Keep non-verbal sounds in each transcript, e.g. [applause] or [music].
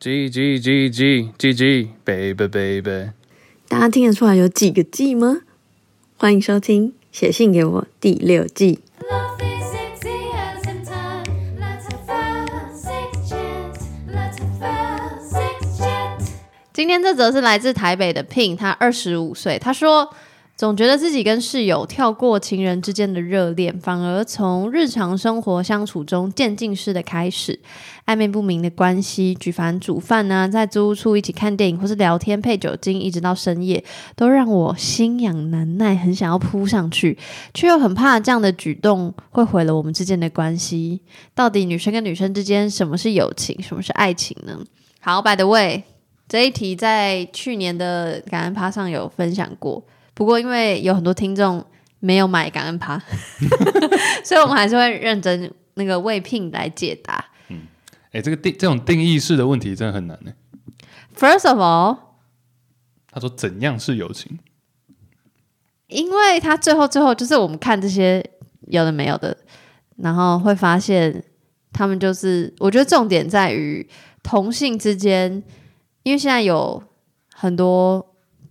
G G G G G G baby baby，大家听得出来有几个 G 吗？欢迎收听《写信给我》第六季。今天这则是来自台北的 Pin，他二十五岁，他说总觉得自己跟室友跳过情人之间的热恋，反而从日常生活相处中渐进式的开始，暧昧不明的关系，举凡煮饭啊，在租屋处一起看电影或是聊天配酒精，一直到深夜，都让我心痒难耐，很想要扑上去，却又很怕这样的举动会毁了我们之间的关系。到底女生跟女生之间，什么是友情，什么是爱情呢？好，by the way。这一题在去年的感恩趴上有分享过，不过因为有很多听众没有买感恩趴，[laughs] 所以我们还是会认真那个为聘来解答。嗯哎，这个定这种定义式的问题真的很难呢。First of all，他说怎样是友情？因为他最后最后就是我们看这些有的没有的，然后会发现他们就是，我觉得重点在于同性之间，因为现在有很多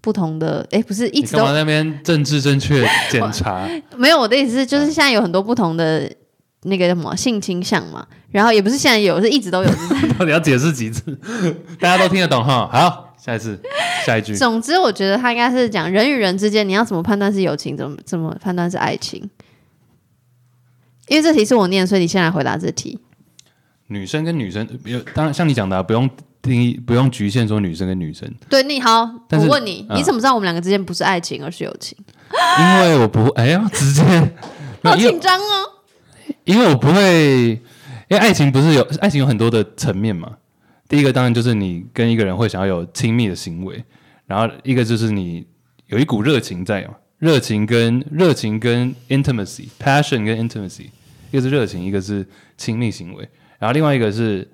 不同的，哎，不是一直都那边政治正确检查？[laughs] 没有，我的意思是，就是现在有很多不同的那个什么性倾向嘛，然后也不是现在有，是一直都有。[laughs] 到底要解释几次？大家都听得懂哈？好，下一次，下一句。总之，我觉得他应该是讲人与人之间，你要怎么判断是友情，怎么怎么判断是爱情。因为这题是我念，所以你先来回答这题。女生跟女生，有当然像你讲的啊、不用定义，不用局限说女生跟女生，对你好，我问你，嗯你怎么知道我们两个之间不是爱情，而是友情？因为我不会，哎呀，直接，[laughs] 好紧张哦。因为我不会，因为爱情不是有爱情有很多的层面嘛。第一个当然就是你跟一个人会想要有亲密的行为，然后一个就是你有一股热情在嘛，热情跟热情跟 intimacy，passion 跟 intimacy，一个是热情，一个是亲密行为，然后另外一个是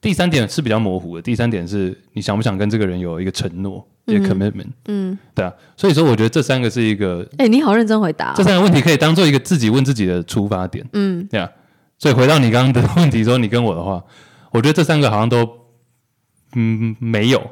第三点是比较模糊的，第三点是你想不想跟这个人有一个承诺，一个 commitment，嗯，对啊，所以说我觉得这三个是一个哎、你好认真回答、这三个问题可以当做一个自己问自己的出发点。嗯，对啊，所以回到你刚刚的问题，说你跟我的话，我觉得这三个好像都嗯没有。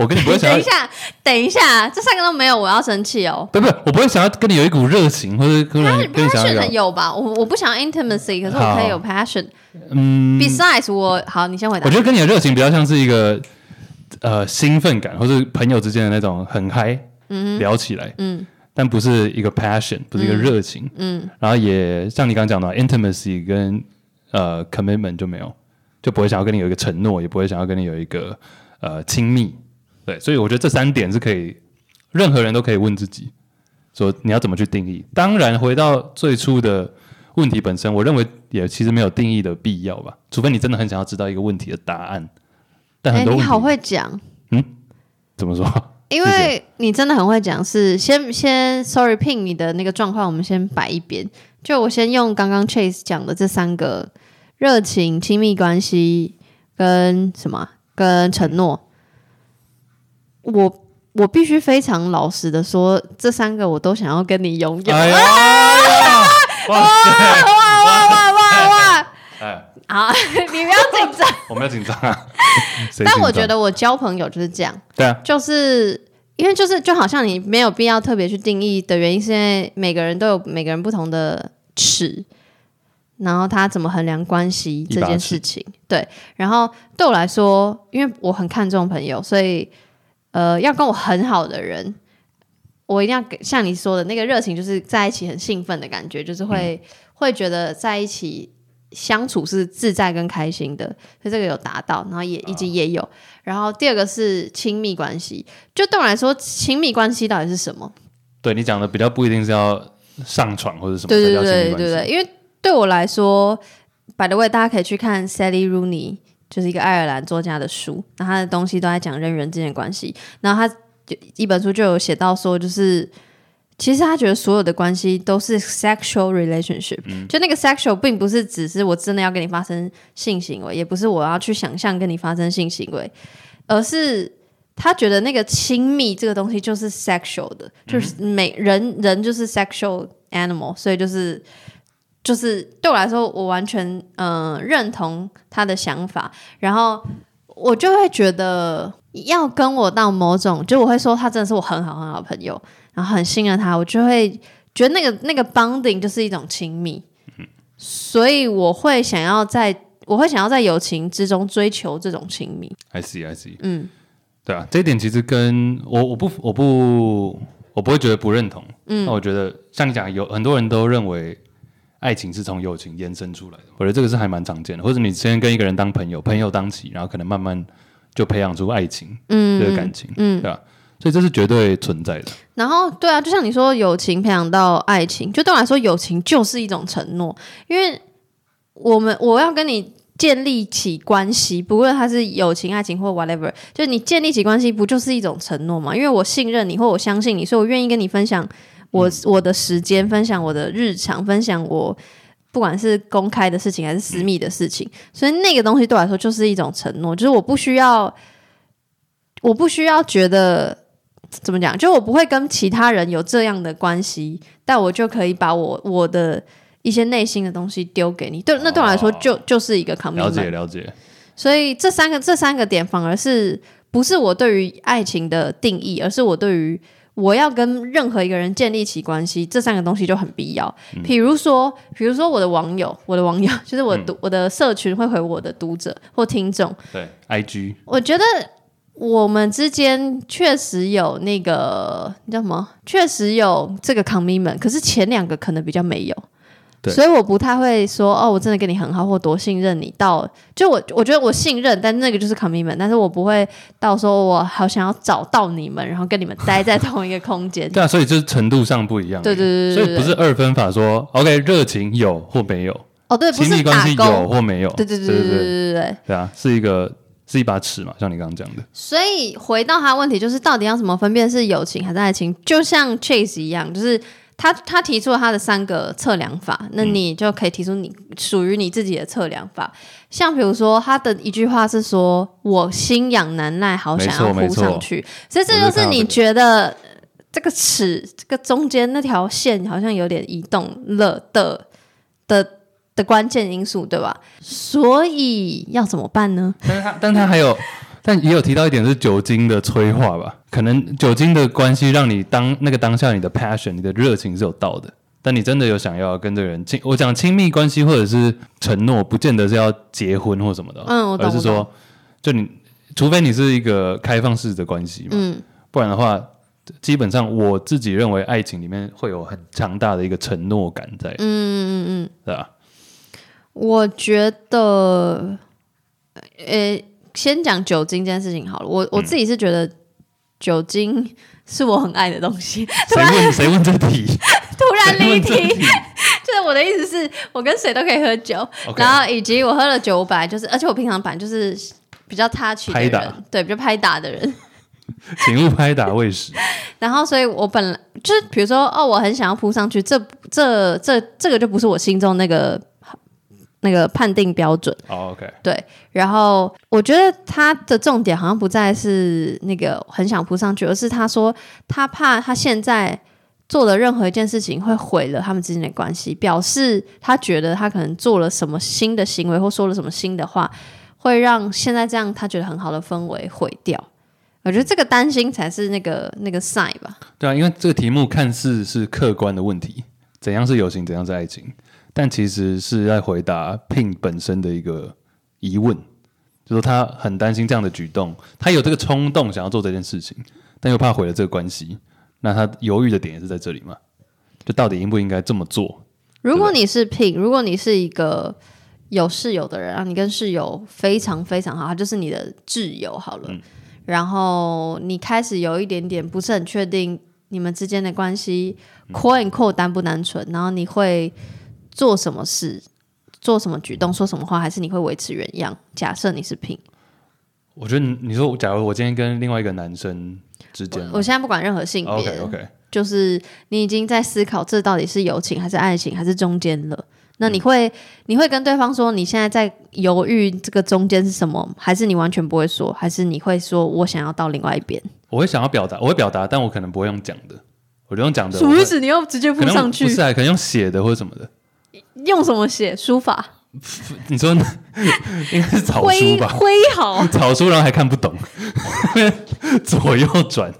我跟你不会想要 [laughs] 等一，下，等一下，这三个都没有，我要生气哦。不不，我不会想要跟你有一股热情，或者跟你跟你想要有。有吧？我我不想要 intimacy，可是我可以有 passion。嗯，Besides，我好，你先回答。我觉得跟你的热情比较像是一个呃兴奋感，或是朋友之间的那种很嗨，嗯，聊起来，嗯。但不是一个 passion，不是一个热情，嗯，然后也像你刚刚讲的 intimacy 跟呃 commitment 就没有，就不会想要跟你有一个承诺，也不会想要跟你有一个呃亲密，对，所以我觉得这三点是可以任何人都可以问自己，说你要怎么去定义。当然，回到最初的问题本身，我认为也其实没有定义的必要吧，除非你真的很想要知道一个问题的答案。但哎、很多你好会讲，嗯怎么说？因 [laughs] 为你真的很会讲。是先先，sorry pin 你的那个状况，我们先摆一边。就我先用刚刚 Chase 讲的这三个热情、亲密关系跟什么啊跟承诺，我我必须非常老实的说，这三个我都想要跟你拥有。[laughs] 哇塞！哇哇哇哇哇！哎，好，[laughs] 你不要紧张。[laughs] 我没有紧张啊。但我觉得我交朋友就是这样。对啊，就是因为就是就好像你没有必要特别去定义的原因，是因为每个人都有每个人不同的尺，然后他怎么衡量关系这件事情，对。然后对我来说，因为我很看重朋友，所以呃，要跟我很好的人。我一定要给像你说的那个热情，就是在一起很兴奋的感觉，就是会、会觉得在一起相处是自在跟开心的，所以这个有达到，然后也以及也有。然后第二个是亲密关系，就对我来说，亲密关系到底是什么？对你讲的比较不一定是要上床或者什么对对对。对对，因为对我来说，by the way，大家可以去看 Sally Rooney，就是一个爱尔兰作家的书，那他的东西都在讲人与人之间的关系。然后他就一本书就有写到说，就是其实他觉得所有的关系都是 sexual relationship，、就那个 sexual 并不是只是我真的要跟你发生性行为，也不是我要去想象跟你发生性行为，而是他觉得那个亲密这个东西就是 sexual 的，就是每人人就是 sexual animal，所以就是就是对我来说，我完全嗯、呃认同他的想法。然后我就会觉得要跟我到某种，就我会说他真的是我很好很好的朋友，然后很信任他，我就会觉得那个那个 bonding 就是一种亲密，所以我会想要在我会想要在友情之中追求这种亲密。I see I see，嗯对啊，这一点其实跟我我不我不我不会觉得不认同。嗯那我觉得像你讲，有很多人都认为爱情是从友情延伸出来的，我觉得这个是还蛮常见的。或者你先跟一个人当朋友，朋友当起，然后可能慢慢就培养出爱情嗯这个感情，嗯对吧、所以这是绝对存在的。然后对啊，就像你说，友情培养到爱情，就对我来说，友情就是一种承诺，因为我们我要跟你建立起关系，不论它是友情、爱情或 whatever，就你建立起关系，不就是一种承诺吗？因为我信任你，或我相信你，所以我愿意跟你分享我、我的时间，分享我的日常，分享我。不管是公开的事情还是私密的事情，所以那个东西对我来说就是一种承诺，就是我不需要，我不需要觉得怎么讲，就我不会跟其他人有这样的关系，但我就可以把我我的一些内心的东西丢给你。对，那对我来说就、就是一个了解。了解，所以这三个这三个点反而是不是我对于爱情的定义，而是我对于我要跟任何一个人建立起关系，这三个东西就很必要。比如说，比如说我的网友，我的网友 [laughs] 就是我读、我的社群会回我的读者或听众，对，IG 我觉得我们之间确实有那个你叫什么？确实有这个 commitment，可是前两个可能比较没有。对所以我不太会说哦，我真的跟你很好，或多信任你到就我我觉得我信任，但那个就是 commitment，但是我不会到说我好想要找到你们，然后跟你们待在同一个空间。对啊，所以就是程度上不一样。对对对对对所以不是二分法说，OK，热情有或没有，哦，对，不亲密是打关系有勾。或没有，对对对对对对对对对。对啊，是一个是一把尺嘛，像你刚刚讲的，所以回到他的问题，就是到底要怎么分辨是友情还是爱情？就像 Chase 一样，就是他他提出了他的三个测量法，那你就可以提出你属于你自己的测量法。像比如说他的一句话是说：“我心痒难耐，好想要扑上去。”所以这就是看到这个觉得呃这个尺这个中间那条线好像有点移动了的的的关键因素，对吧？所以要怎么办呢？但是他但他还有，但也有提到一点是酒精的催化吧，可能酒精的关系让你当那个当下你的 passion 你的热情是有到的。但你真的有想要跟这个人亲，我讲亲密关系或者是承诺，不见得是要结婚或什么的，嗯我而是说，就你除非你是一个开放式的关系嘛，嗯。不然的话，基本上我自己认为爱情里面会有很强大的一个承诺感在，嗯嗯嗯，对吧？我觉得，呃，先讲酒精这件事情好了。我我自己是觉得酒精是我很爱的东西。突谁然问 [laughs] 谁问这题？突然离题，[laughs] 就是我的意思是我跟谁都可以喝酒然后以及我喝了酒，我本来就是，而且我平常本来就是比较 touch 的拍打人，对，比较拍打的人。请勿拍打 [laughs] 喂食。然后，所以我本来就是，比如说，哦，我很想要扑上去，这这这这个就不是我心中那个那个判定标准。哦，OK，对，然后我觉得他的重点好像不再是那个很想扑上去，而是他说他怕他现在做的任何一件事情会毁了他们之间的关系，表示他觉得他可能做了什么新的行为或说了什么新的话，会让现在这样他觉得很好的氛围毁掉。我觉得这个担心才是那个那个 sign 吧。[laughs] 对啊，因为这个题目看似是客观的问题，怎样是友情，怎样是爱情，但其实是在回答 Pin 本身的一个疑问，就说他很担心这样的举动，他有这个冲动想要做这件事情，但又怕毁了这个关系，那他犹豫的点也是在这里嘛？就到底应不应该这么做？如果你是 Pin，如果你是一个有室友的人，啊你跟室友非常非常好，他就是你的挚友好了，然后你开始有一点点不是很确定你们之间的关系 quote and quote 单不单纯，然后你会做什么事、做什么举动、说什么话，还是你会维持原样？假设你是 Pin，我觉得你你说，假如我今天跟另外一个男生之间我现在不管任何性别 OK OK，就是你已经在思考这到底是友情还是爱情还是中间了。那你会、你会跟对方说你现在在犹豫这个中间是什么，还是你完全不会说，还是你会说我想要到另外一边？我会想要表达，我会表达，但我可能不会用讲的，我就用讲的，我会什么意思？你要直接可能附上去不？是啊，可能用写的或者什么的。用什么写？书法？你说 [laughs] 应该是草书挥吧？挥毫草书，然后还看不懂，[laughs] 左右转。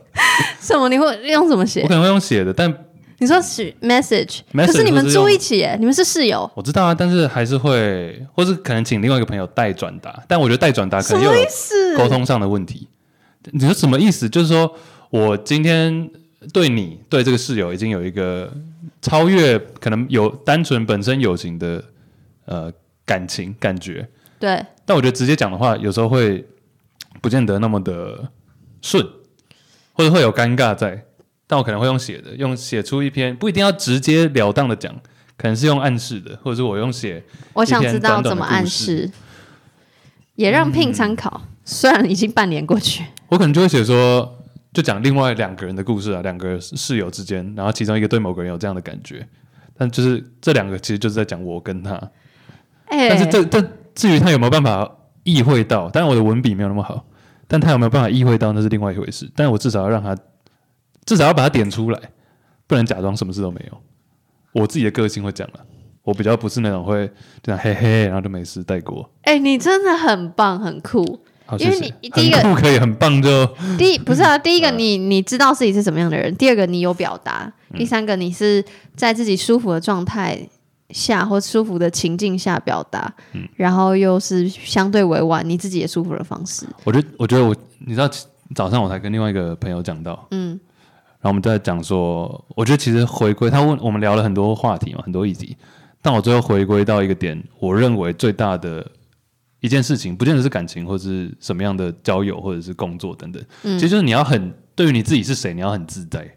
什么？你会用什么写我可？能会用写的，但你说是 message，Message 可是你们住一起耶，你们是室友，我知道啊，但是还是会，或是可能请另外一个朋友代转达。但我觉得代转达可能又有？沟通上的问题。你说什么意思？就是说我今天对你对这个室友已经有一个超越可能有单纯本身友情的呃感情感觉，对，但我觉得直接讲的话，有时候会不见得那么的顺，或者会有尴尬在。但我可能会用写的，用写出一篇，不一定要直截了当的讲，可能是用暗示的，或者是我用写我想知道怎么暗示，也让 Pin 参考。虽然已经半年过去，我可能就会写说，就讲另外两个人的故事啊，两个室友之间，然后其中一个对某个人有这样的感觉，但就是这两个其实就是在讲我跟他，哎、但是这这至于他有没有办法意会到，当然我的文笔没有那么好，但他有没有办法意会到那是另外一回事，但是我至少要让他，至少要把它点出来，不能假装什么事都没有。我自己的个性会讲了，我比较不是那种会这样嘿嘿，然后就没事带过。哎、你真的很棒，很酷。好，因为你第一个可以很棒就 [laughs] 第一不是啊，第一个 [laughs] 嗯。你你知道自己是什么样的人，第二个你有表达，第三个你是在自己舒服的状态下或舒服的情境下表达，嗯。然后又是相对委婉，你自己也舒服的方式。我觉得，我觉得我，你知道，早上我才跟另外一个朋友讲到，嗯，然后我们在讲说，我觉得其实回归，他问我们聊了很多话题嘛，很多议题，但我最后回归到一个点，我认为最大的一件事情，不见得是感情或是什么样的交友或者是工作等等，嗯。其实就是你要很对于你自己是谁，你要很自在，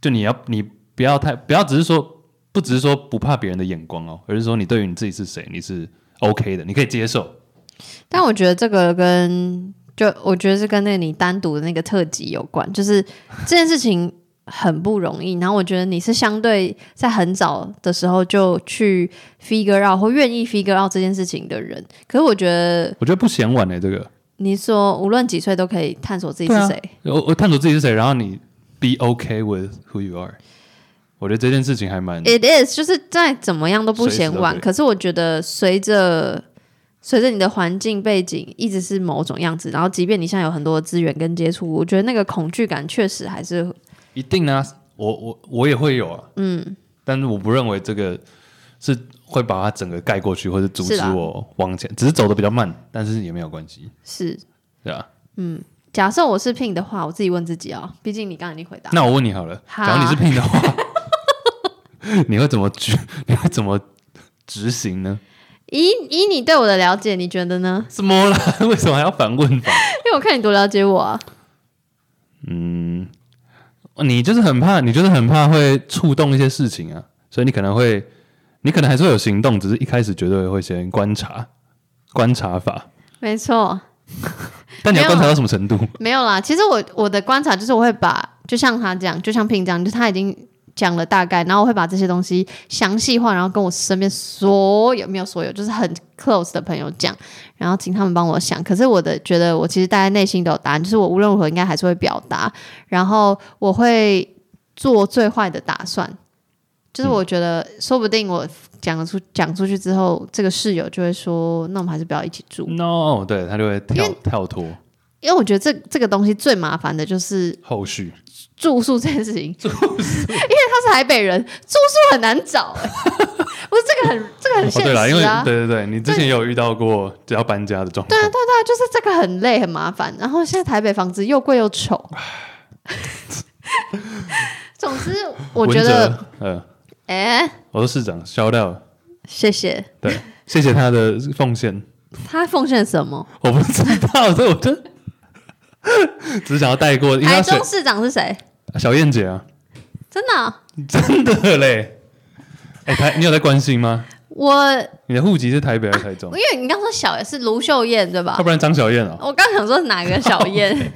就你要你不要太不要只是说不只是说不怕别人的眼光哦，而是说你对于你自己是谁，你是 OK 的，你可以接受。但我觉得这个跟就我觉得是跟那个你单独的那个特辑有关，就是这件事情很不容易。然后我觉得你是相对在很早的时候就去 figure out 或愿意 figure out 这件事情的人。可是我觉得我觉得不嫌晚呢、这个。你说无论几岁都可以探索自己是谁，我我探索自己是谁，然后你 be okay with who you are。我觉得这件事情还蛮 It is，就是再怎么样都不嫌晚。可是我觉得随着随着你的环境背景一直是某种样子，然后即便你现在有很多资源跟接触，我觉得那个恐惧感确实还是一定啊，我我我也会有啊，嗯，但是我不认为这个是会把它整个盖过去，或者阻止我往前，只是走的比较慢，但是也没有关系，是。对吧？假设我是 Pin 的话，我自己问自己啊，毕竟你刚才已经回答。那我问你好了，好假如你是聘的话，[laughs] 你会怎么执？你会怎么执行呢？以以你对我的了解，你觉得呢？什么了？[laughs] 为什么还要反问法？因为我看你多了解我啊。嗯，你就是很怕，你就是很怕会触动一些事情啊，所以你可能会，你可能还是会有行动，只是一开始绝对会先观察，观察法。没错，[laughs] 但你要观察到什么程度？没有啦。其实我我的观察就是，我会把就像他这样，就像 Pin 这样，就他已经讲了大概，然后我会把这些东西详细化，然后跟我身边所有没有所有，就是很 close 的朋友讲，然后请他们帮我想。可是我的觉得，我其实大家内心都有答案，就是我无论如何应该还是会表达，然后我会做最坏的打算。就是我觉得，说不定我讲了出讲出去之后，这个室友就会说：“那我们还是不要一起住。No，对他就会跳跳脱”因为我觉得这这个东西最麻烦的就是后续。住宿这件事情，住宿因为他是台北人，住宿很难找、欸。[laughs] 不是这个很这个很对了，因为。对对对，你之前也有遇到过只要搬家的状况，对啊，对啊，就是这个很累很麻烦。然后现在台北房子又贵又丑。[laughs] 总之，我觉文得，哲，呃，哎、我说市长消掉，谢谢对，谢谢他的奉献。他奉献什么？我不知道，所以我就 [laughs] 只想要带过，台中市长是谁？小燕姐啊，真的啊、真的嘞。哎、台你有在关心吗？我你的户籍是台北还是台中？因为你刚说小也是卢秀燕对吧要？不然张小燕哦、我刚想说哪个小燕。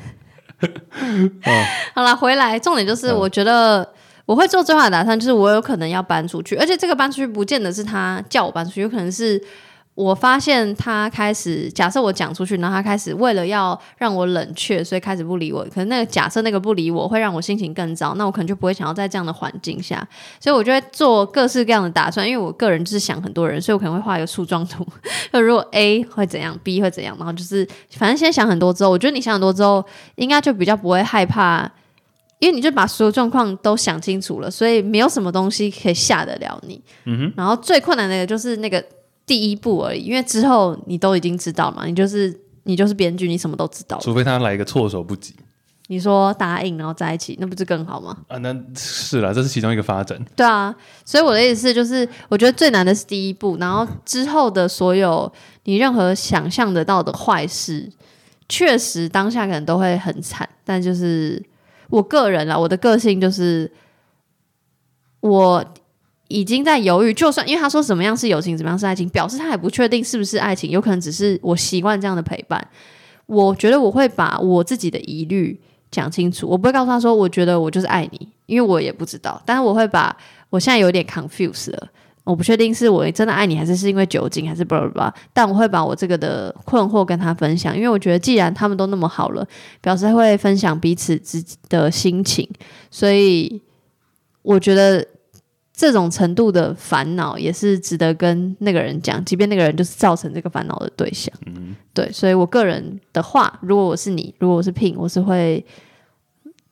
[laughs] 好了，回来重点就是，嗯我觉得我会做最坏的打算，就是我有可能要搬出去，而且这个搬出去不见得是他叫我搬出去，有可能是我发现他开始，假设我讲出去，然后他开始为了要让我冷却，所以开始不理我。可能那个假设那个不理我会让我心情更糟，那我可能就不会想要在这样的环境下，所以我就会做各式各样的打算。因为我个人就是想很多人，所以我可能会画一个树状图。[laughs] 就如果 A 会怎样，B 会怎样，然后就是反正先想很多之后，我觉得你想很多之后，应该就比较不会害怕。因为你就把所有状况都想清楚了，所以没有什么东西可以吓得了你。嗯哼。然后最困难的就是那个第一步而已，因为之后你都已经知道嘛，你就是你就是编剧，你什么都知道。除非他来一个措手不及你说答应然后在一起，那不是更好吗？啊，那是啦，这是其中一个发展。对啊，所以我的意思是，就是我觉得最难的是第一步，然后之后的所有你任何想象得到的坏事，确实当下可能都会很惨，但就是我个人啦，我的个性就是我已经在犹豫，就算因为他说什么样是友情，怎么样是爱情，表示他还不确定是不是爱情，有可能只是我习惯这样的陪伴。我觉得我会把我自己的疑虑讲清楚，我不会告诉他说，我觉得我就是爱你，因为我也不知道，但是我会把我现在有点 confuse 了。我不确定是我真的爱你，还是是因为酒精，还是 blah blah blah。但我会把我这个的困惑跟他分享，因为我觉得既然他们都那么好了，表示会分享彼此之的心情，所以我觉得这种程度的烦恼也是值得跟那个人讲，即便那个人就是造成这个烦恼的对象。对，所以我个人的话，如果我是你，如果我是 Pin，我是会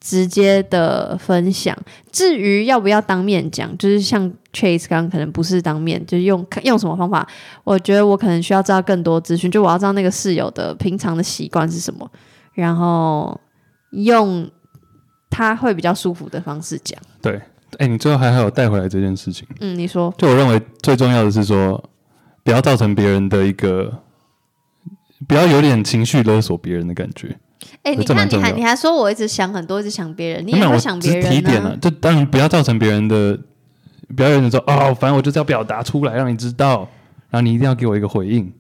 直接的分享。至于要不要当面讲，就是像 Chase 刚刚可能不是当面，就是用用什么方法，我觉得我可能需要知道更多资讯，就我要知道那个室友的平常的习惯是什么，然后用他会比较舒服的方式讲。对，哎，你最后还还有带回来这件事情，嗯，你说，就我认为最重要的是说，不要造成别人的一个，不要有点情绪勒索别人的感觉。哎、你看你还你还说我一直想很多，一直想别人，你也会想别人提点了，就当然不要造成别人的，不要有人说哦，反正我就是要表达出来，让你知道，然后你一定要给我一个回应，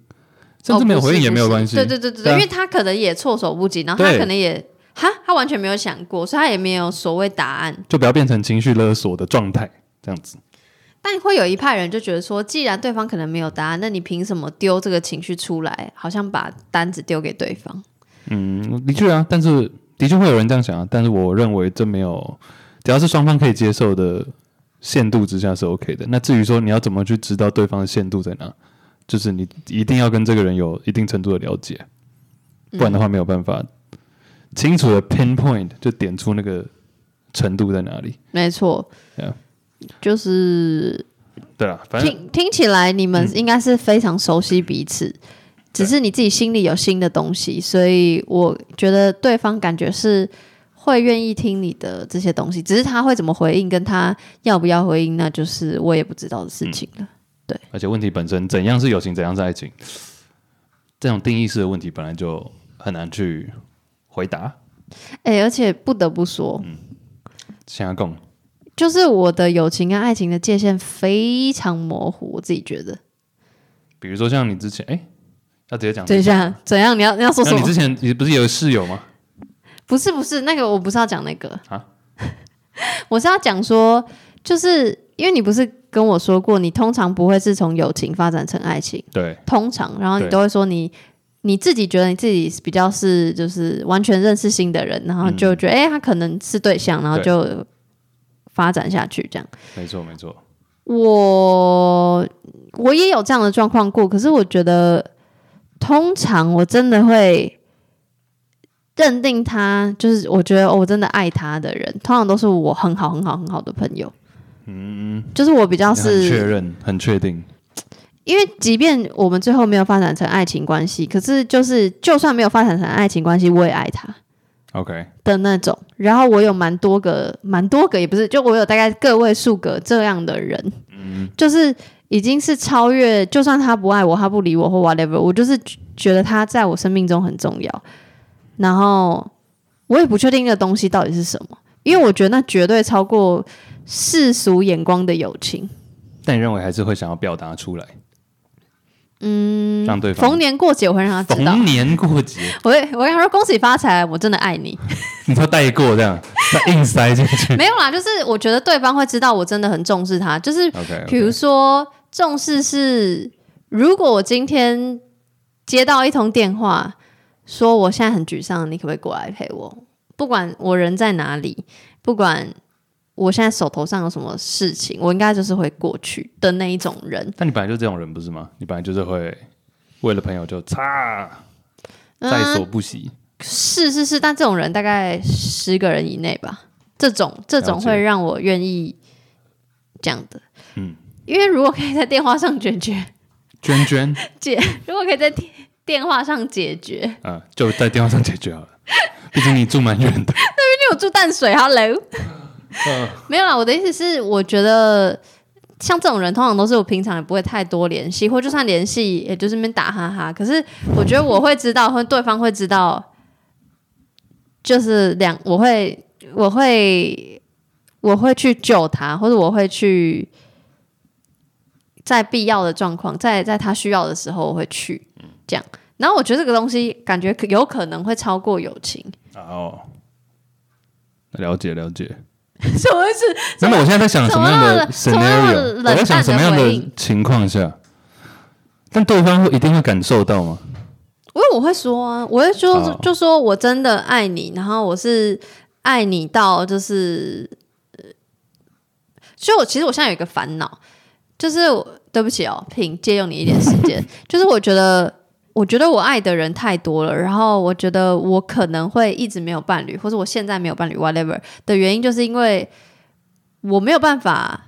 甚至没有回应也没有关系。哦对对对对对，对啊因为他可能也措手不及，然后他可能也哈，他完全没有想过，所以他也没有所谓答案。就不要变成情绪勒索的状态，这样子。但会有一派人就觉得说，既然对方可能没有答案，那你凭什么丢这个情绪出来，好像把单子丢给对方？嗯，的确啊，但是的确会有人这样想啊，但是我认为这没有，只要是双方可以接受的限度之下是 OK 的。那至于说你要怎么去知道对方的限度在哪，就是你一定要跟这个人有一定程度的了解，不然的话没有办法清楚的 pinpoint 就点出那个程度在哪里。没错。Yeah 就是对啊，反正听听起来你们应该是非常熟悉彼此，只是你自己心里有新的东西，所以我觉得对方感觉是会愿意听你的这些东西，只是他会怎么回应，跟他要不要回应，那就是我也不知道的事情了。对。而且问题本身怎样是友情，怎样是爱情，这种定义式的问题本来就很难去回答。哎、而且不得不说，现在共就是我的友情跟爱情的界限非常模糊，我自己觉得。比如说像你之前，哎、要直接讲等一下，怎样？你要你要说什么你之？前你不是有室友吗？不是不是，那个我不是要讲那个啊 [laughs] 我是要讲说，就是因为你不是跟我说过，你通常不会是从友情发展成爱情，对，通常，然后你都会说你你自己觉得你自己比较是就是完全认识新的人，然后就觉得哎、诶他可能是对象，然后就发展下去这样。没错没错，我我也有这样的状况过，可是我觉得通常我真的会认定他，就是我觉得、哦、我真的爱他的人，通常都是我很好很好很好的朋友。嗯，就是我比较是确，认很确定，因为即便我们最后没有发展成爱情关系，可是就是就算没有发展成爱情关系，我也爱他。OK，的那种，然后我有蛮多个，蛮多个也不是，就我有大概个位数个这样的人，就是已经是超越，就算他不爱我，他不理我或 whatever，我就是觉得他在我生命中很重要，然后我也不确定那个东西到底是什么，因为我觉得那绝对超过世俗眼光的友情。但你认为还是会想要表达出来，嗯，让对方逢年过节我会让他知道，逢年过节，[laughs] 我会我跟他说恭喜发财，我真的爱你。[laughs] 你说带过这样，再硬塞进去 [laughs] 没有啦，就是我觉得对方会知道我真的很重视他，就是比如说重视是，如果我今天接到一通电话，说我现在很沮丧，你可不可以过来陪我？不管我人在哪里，不管我现在手头上有什么事情，我应该就是会过去的那一种人。但你本来就这种人不是吗？你本来就是会为了朋友就擦在嗯所不惜。是是是，但这种人大概十个人以内吧。这种这种会让我愿意这样的，嗯，因为如果可以在电话上解决娟娟，[laughs] 解，如果可以在电电话上解决，嗯，就在电话上解决好了。毕竟你住蛮远的。那边你有住淡水，Hello，嗯没有啦。我的意思是，我觉得像这种人，通常都是我平常也不会太多联系，或就算联系，也就是那边打哈哈。可是我觉得我会知道，或对方会知道，就是两，我会，我会，我会去救他，或者我会去。在必要的状况，在在他需要的时候，我会去这样。然后我觉得这个东西感觉可有可能会超过友情，哦，了解了解。[laughs] 什么意思？那么我现在在想什么样的什么样的 scenario？我在想什么样的情况下，但对方会一定会感受到吗？因为我会说啊，我会说、哦就说我真的爱你，然后我是爱你到就是，呃就我其实我现在有一个烦恼，就是我对不起哦，品借用你一点时间，就是我觉得我觉得我爱的人太多了，然后我觉得我可能会一直没有伴侣，或者我现在没有伴侣，whatever 的原因，就是因为我没有办法。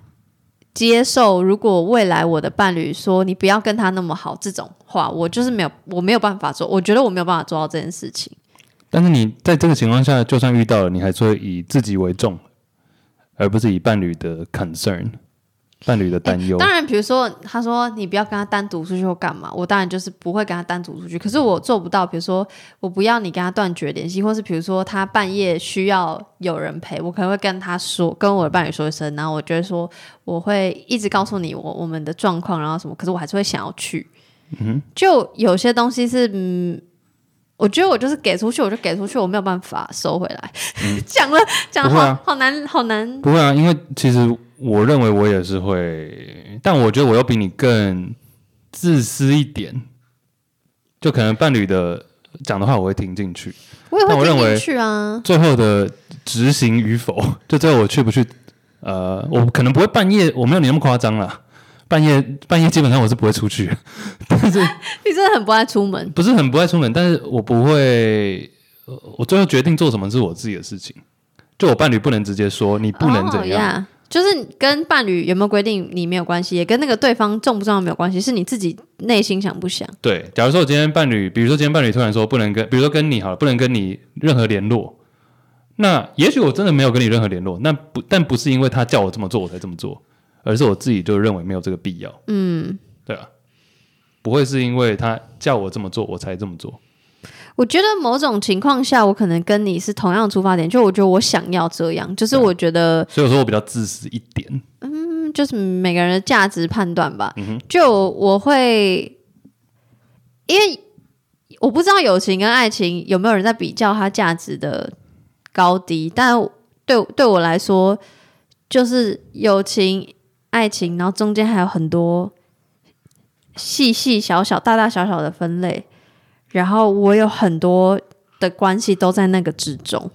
接受，如果未来我的伴侣说你不要跟他那么好这种话，我就是没有，我没有办法做，我觉得我没有办法做到这件事情。但是你在这个情况下，就算遇到了，你还是会以自己为重，而不是以伴侣的 concern、伴侣的担忧。当然，比如说他说你不要跟他单独出去或干嘛，我当然就是不会跟他单独出去。可是我做不到，比如说我不要你跟他断绝联系，或是比如说他半夜需要有人陪，我可能会跟他说，跟我的伴侣说一声，然后我觉得说我会一直告诉你我我们的状况，然后什么，可是我还是会想要去。嗯就有些东西是嗯。我觉得我就是给出去，我就给出去，我没有办法收回来。[laughs] 讲了讲了好、好难好难不会啊，因为其实我认为我也是会，但我觉得我要比你更自私一点，就可能伴侣的讲的话我会听进去，我也会听进去啊。最后的执行与否，就最后我去不去，呃，我可能不会半夜，我没有你那么夸张啦。半夜半夜基本上我是不会出去，[laughs] 但是 [laughs] 你真的很不爱出门。不是很不爱出门，但是我不会，呃我最后决定做什么是我自己的事情。就我伴侣不能直接说你不能怎样，哦呀就是跟伴侣有没有规定你没有关系，也跟那个对方重不重要没有关系，是你自己内心想不想。对。假如说我今天伴侣，比如说今天伴侣突然说不能跟，比如说跟你好了，不能跟你任何联络，那也许我真的没有跟你任何联络，那不，但不是因为他叫我这么做我才这么做，而是我自己就认为没有这个必要。嗯，对啊，不会是因为他叫我这么做我才这么做。我觉得某种情况下，我可能跟你是同样的出发点，就我觉得我想要这样，就是我觉得，所以我说我比较自私一点。嗯，就是每个人的价值判断吧。嗯哼就我会，因为我不知道友情跟爱情有没有人在比较它价值的高低，但对对我来说，就是友情、爱情，然后中间还有很多细细小小、大大小小的分类，然后我有很多的关系都在那个之中。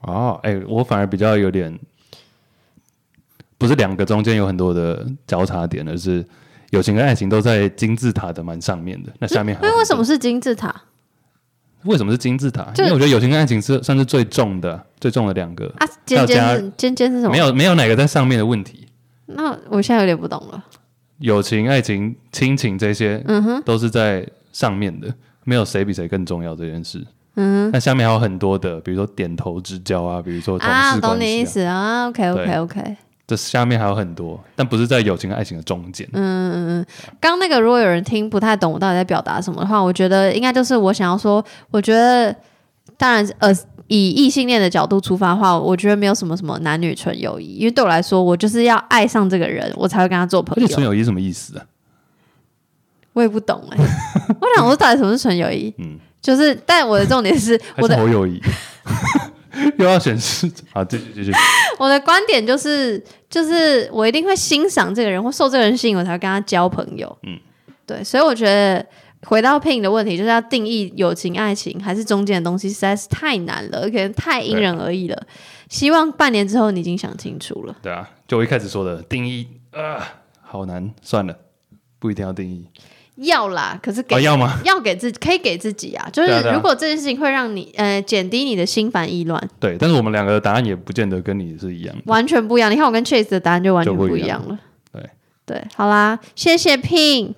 哦，哎、我反而比较有点，不是两个中间有很多的交叉点，而是友情跟爱情都在金字塔的蛮上面的。那下面还有那为什么是金字塔？为什么是金字塔？因为我觉得友情跟爱情是算是最重的、最重的两个，啊？尖尖是尖尖是什么？没有没有哪个在上面的问题。那我现在有点不懂了。友情、爱情、亲情这些，嗯哼，都是在上面的，没有谁比谁更重要这件事。嗯。那下面还有很多的，比如说点头之交啊，比如说同啊，事关懂你意系、啊，思啊？OK OK OK 这下面还有很多，但不是在友情和爱情的中间。嗯嗯嗯。刚那个如果有人听不太懂我到底在表达什么的话，我觉得应该就是我想要说，我觉得当然呃，以异性恋的角度出发的话，我觉得没有什么什么男女纯友谊，因为对我来说，我就是要爱上这个人，我才会跟他做朋友。而且纯友谊是什么意思啊？我也不懂哎、我想说到底什么是纯友谊？[laughs] 嗯，就是，但我的重点是还我的是友谊？[laughs] 又要选市好，继续继续。[laughs] 我的观点就是，就是我一定会欣赏这个人，或受这个人吸引，我才会跟他交朋友。嗯，对，所以我觉得回到 Pin 的问题，就是要定义友情、爱情还是中间的东西，实在是太难了，可能太因人而异了。希望半年之后你已经想清楚了。对啊，就我一开始说的定义啊，好难，算了，不一定要定义。要啦，可是给、哦，要吗？要给自己可以给自己啊，就是如果这件事情会让你呃减低你的心烦意乱，对，但是我们两个的答案也不见得跟你是一样的。完全不一样。你看我跟 Chase 的答案就完全不一样不一样了。对对，好啦，谢谢 Pin。